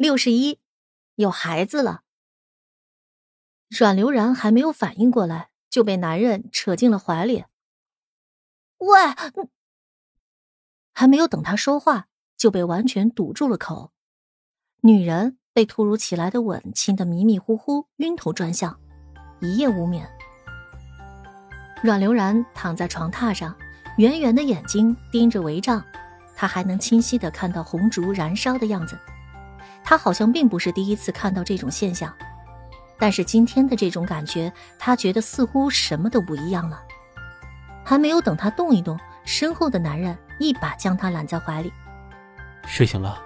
六十一，有孩子了。阮流然还没有反应过来，就被男人扯进了怀里。喂，还没有等他说话，就被完全堵住了口。女人被突如其来的吻亲得迷迷糊糊、晕头转向，一夜无眠。阮流然躺在床榻上，圆圆的眼睛盯着帷帐，他还能清晰的看到红烛燃烧的样子。他好像并不是第一次看到这种现象，但是今天的这种感觉，他觉得似乎什么都不一样了。还没有等他动一动，身后的男人一把将他揽在怀里。睡醒了。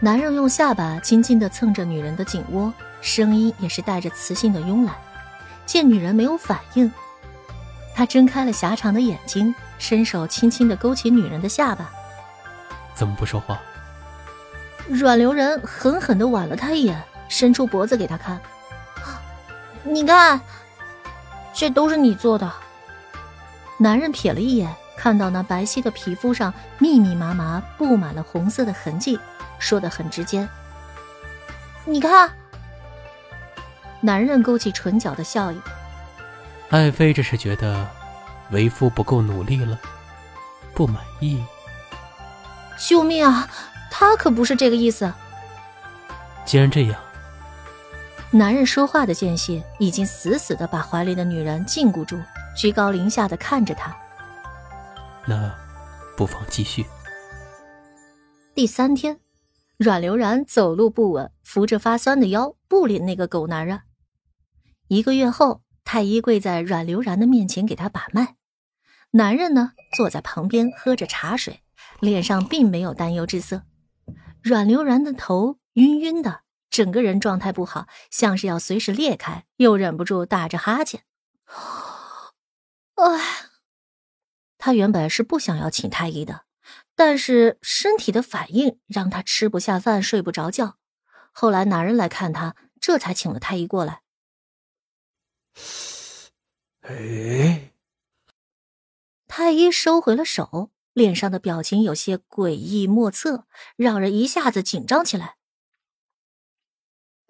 男人用下巴轻轻的蹭着女人的颈窝，声音也是带着磁性的慵懒。见女人没有反应，他睁开了狭长的眼睛，伸手轻轻的勾起女人的下巴。怎么不说话？阮流人狠狠地剜了他一眼，伸出脖子给他看。你看，这都是你做的。男人瞥了一眼，看到那白皙的皮肤上密密麻麻布满了红色的痕迹，说的很直接。你看。男人勾起唇角的笑意。爱妃这是觉得为夫不够努力了，不满意。救命啊！他可不是这个意思。既然这样，男人说话的间隙已经死死的把怀里的女人禁锢住，居高临下的看着他。那，不妨继续。第三天，阮流然走路不稳，扶着发酸的腰，不理那个狗男人。一个月后，太医跪在阮流然的面前给他把脉，男人呢坐在旁边喝着茶水，脸上并没有担忧之色。阮流然的头晕晕的，整个人状态不好，像是要随时裂开，又忍不住打着哈欠。哎，他原本是不想要请太医的，但是身体的反应让他吃不下饭，睡不着觉。后来男人来看他，这才请了太医过来。哎，太医收回了手。脸上的表情有些诡异莫测，让人一下子紧张起来。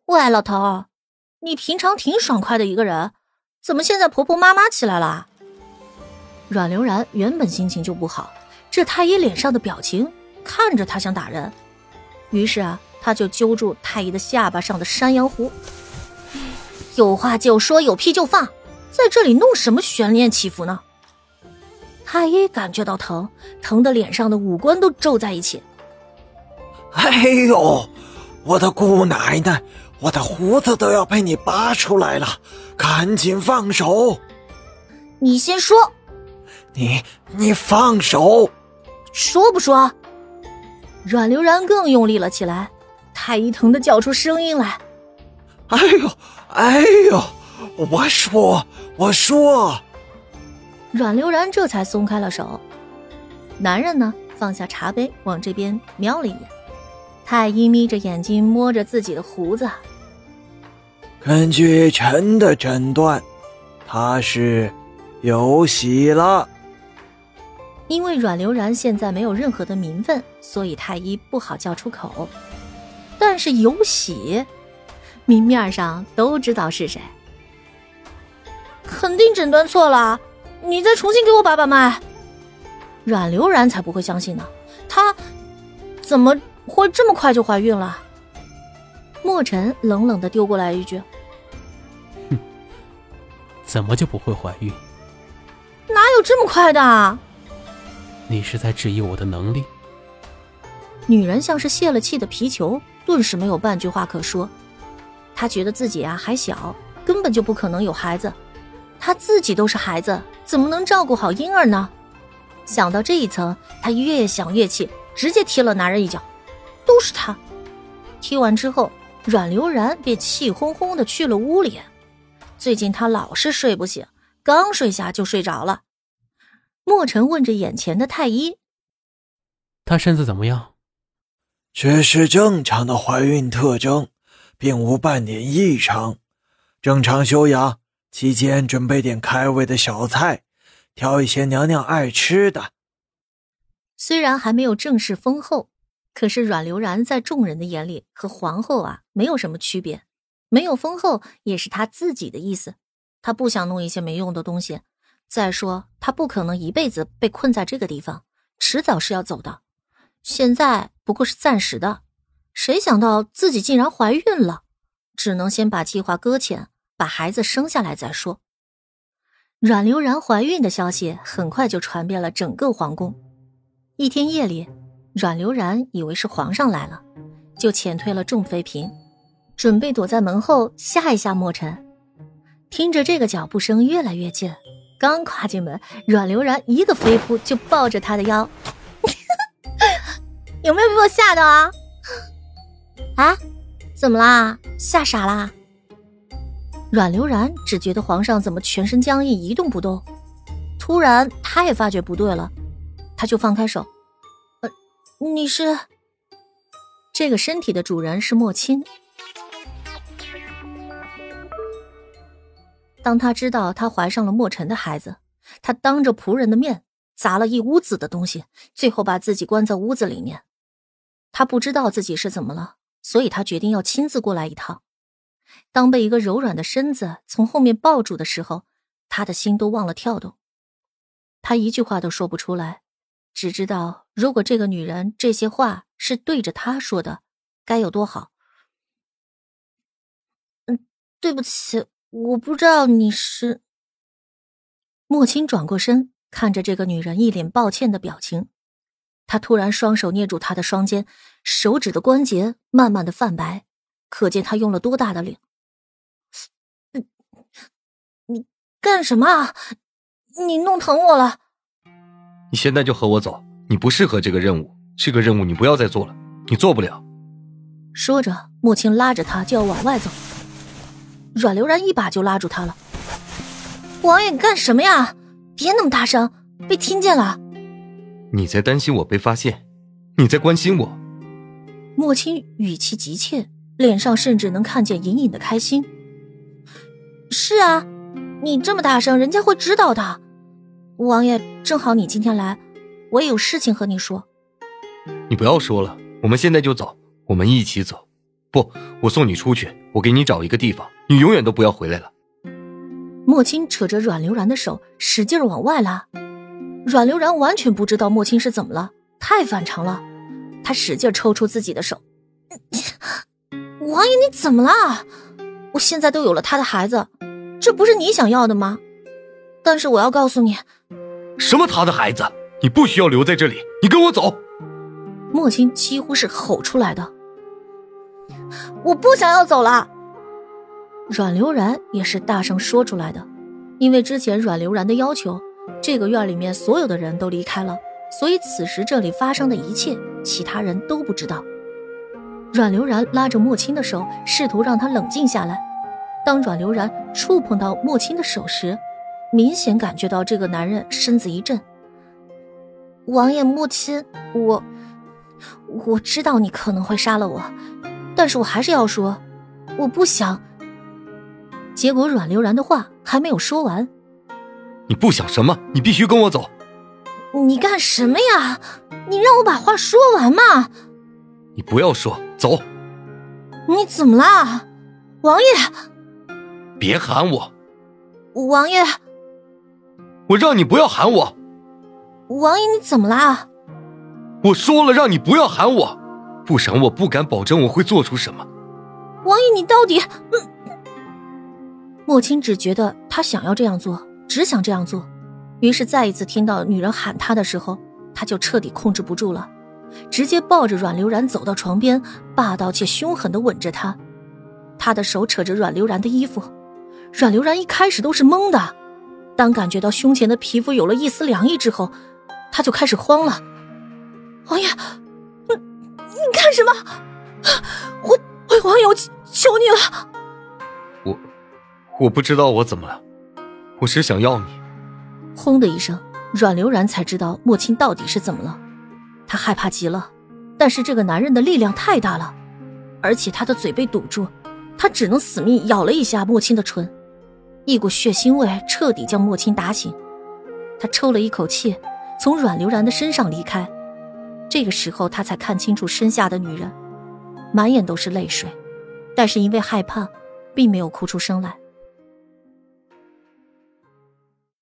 喂，老头，你平常挺爽快的一个人，怎么现在婆婆妈妈起来了？阮流然原本心情就不好，这太医脸上的表情看着他想打人，于是啊，他就揪住太医的下巴上的山羊胡，有话就说，有屁就放，在这里弄什么悬念起伏呢？太医感觉到疼，疼的脸上的五官都皱在一起。哎呦，我的姑奶奶，我的胡子都要被你拔出来了，赶紧放手！你先说。你你放手！说不说？阮流然更用力了起来，太医疼的叫出声音来。哎呦，哎呦，我说，我说。阮流然这才松开了手，男人呢放下茶杯，往这边瞄了一眼。太医眯着眼睛摸着自己的胡子。根据臣的诊断，他是有喜了。因为阮流然现在没有任何的名分，所以太医不好叫出口。但是有喜，明面上都知道是谁。肯定诊断错了。你再重新给我把把脉。阮流然才不会相信呢，她怎么会这么快就怀孕了？墨尘冷冷的丢过来一句：“哼，怎么就不会怀孕？哪有这么快的？你是在质疑我的能力？”女人像是泄了气的皮球，顿时没有半句话可说。她觉得自己啊还小，根本就不可能有孩子。她自己都是孩子。怎么能照顾好婴儿呢？想到这一层，他越想越气，直接踢了男人一脚。都是他！踢完之后，阮流然便气哄哄的去了屋里。最近他老是睡不醒，刚睡下就睡着了。莫尘问着眼前的太医：“她身子怎么样？”“只是正常的怀孕特征，并无半点异常，正常休养。”期间准备点开胃的小菜，挑一些娘娘爱吃的。虽然还没有正式封后，可是阮流然在众人的眼里和皇后啊没有什么区别，没有封后也是他自己的意思。他不想弄一些没用的东西。再说，他不可能一辈子被困在这个地方，迟早是要走的。现在不过是暂时的。谁想到自己竟然怀孕了，只能先把计划搁浅，把孩子生下来再说。阮流然怀孕的消息很快就传遍了整个皇宫。一天夜里，阮流然以为是皇上来了，就遣退了众妃嫔，准备躲在门后吓一吓墨尘。听着这个脚步声越来越近，刚跨进门，阮流然一个飞扑就抱着他的腰，有没有被我吓到啊？啊，怎么啦？吓傻啦？阮流然只觉得皇上怎么全身僵硬一动不动，突然他也发觉不对了，他就放开手。呃，你是？这个身体的主人是莫青。当他知道他怀上了莫尘的孩子，他当着仆人的面砸了一屋子的东西，最后把自己关在屋子里面。他不知道自己是怎么了。所以他决定要亲自过来一趟。当被一个柔软的身子从后面抱住的时候，他的心都忘了跳动。他一句话都说不出来，只知道如果这个女人这些话是对着他说的，该有多好。嗯，对不起，我不知道你是。莫青转过身，看着这个女人一脸抱歉的表情。他突然双手捏住她的双肩，手指的关节慢慢的泛白，可见他用了多大的力。你干什么啊？你弄疼我了。你现在就和我走，你不适合这个任务，这个任务你不要再做了，你做不了。说着，莫青拉着他就要往外走，阮流然一把就拉住他了。王爷，你干什么呀？别那么大声，被听见了。你在担心我被发现，你在关心我。莫青语气急切，脸上甚至能看见隐隐的开心。是啊，你这么大声，人家会知道的。王爷，正好你今天来，我也有事情和你说。你不要说了，我们现在就走，我们一起走。不，我送你出去，我给你找一个地方，你永远都不要回来了。莫青扯着阮流然的手，使劲往外拉。阮流然完全不知道莫青是怎么了，太反常了。他使劲抽出自己的手，王爷你怎么了？我现在都有了他的孩子，这不是你想要的吗？但是我要告诉你，什么他的孩子？你不需要留在这里，你跟我走。莫青几乎是吼出来的，我不想要走了。阮流然也是大声说出来的，因为之前阮流然的要求。这个院里面所有的人都离开了，所以此时这里发生的一切，其他人都不知道。阮流然拉着莫青的手，试图让他冷静下来。当阮流然触碰到莫青的手时，明显感觉到这个男人身子一震。王爷，莫青，我我知道你可能会杀了我，但是我还是要说，我不想。结果阮流然的话还没有说完。你不想什么？你必须跟我走。你干什么呀？你让我把话说完嘛。你不要说，走。你怎么了，王爷？别喊我，王爷。我让你不要喊我。王爷，你怎么啦？我说了，让你不要喊我，不然我不敢保证我会做出什么。王爷，你到底……嗯。莫青只觉得他想要这样做。只想这样做，于是再一次听到女人喊他的时候，他就彻底控制不住了，直接抱着阮流然走到床边，霸道且凶狠的吻着她。他的手扯着阮流然的衣服，阮流然一开始都是懵的，当感觉到胸前的皮肤有了一丝凉意之后，他就开始慌了。王爷，你你干什么？我我王爷，我求你了。我我不知道我怎么了。我只想要你。轰的一声，阮流然才知道莫青到底是怎么了。他害怕极了，但是这个男人的力量太大了，而且他的嘴被堵住，他只能死命咬了一下莫青的唇。一股血腥味彻底将莫青打醒，他抽了一口气，从阮流然的身上离开。这这个时候，他才看清楚身下的女人，满眼都是泪水，但是因为害怕，并没有哭出声来。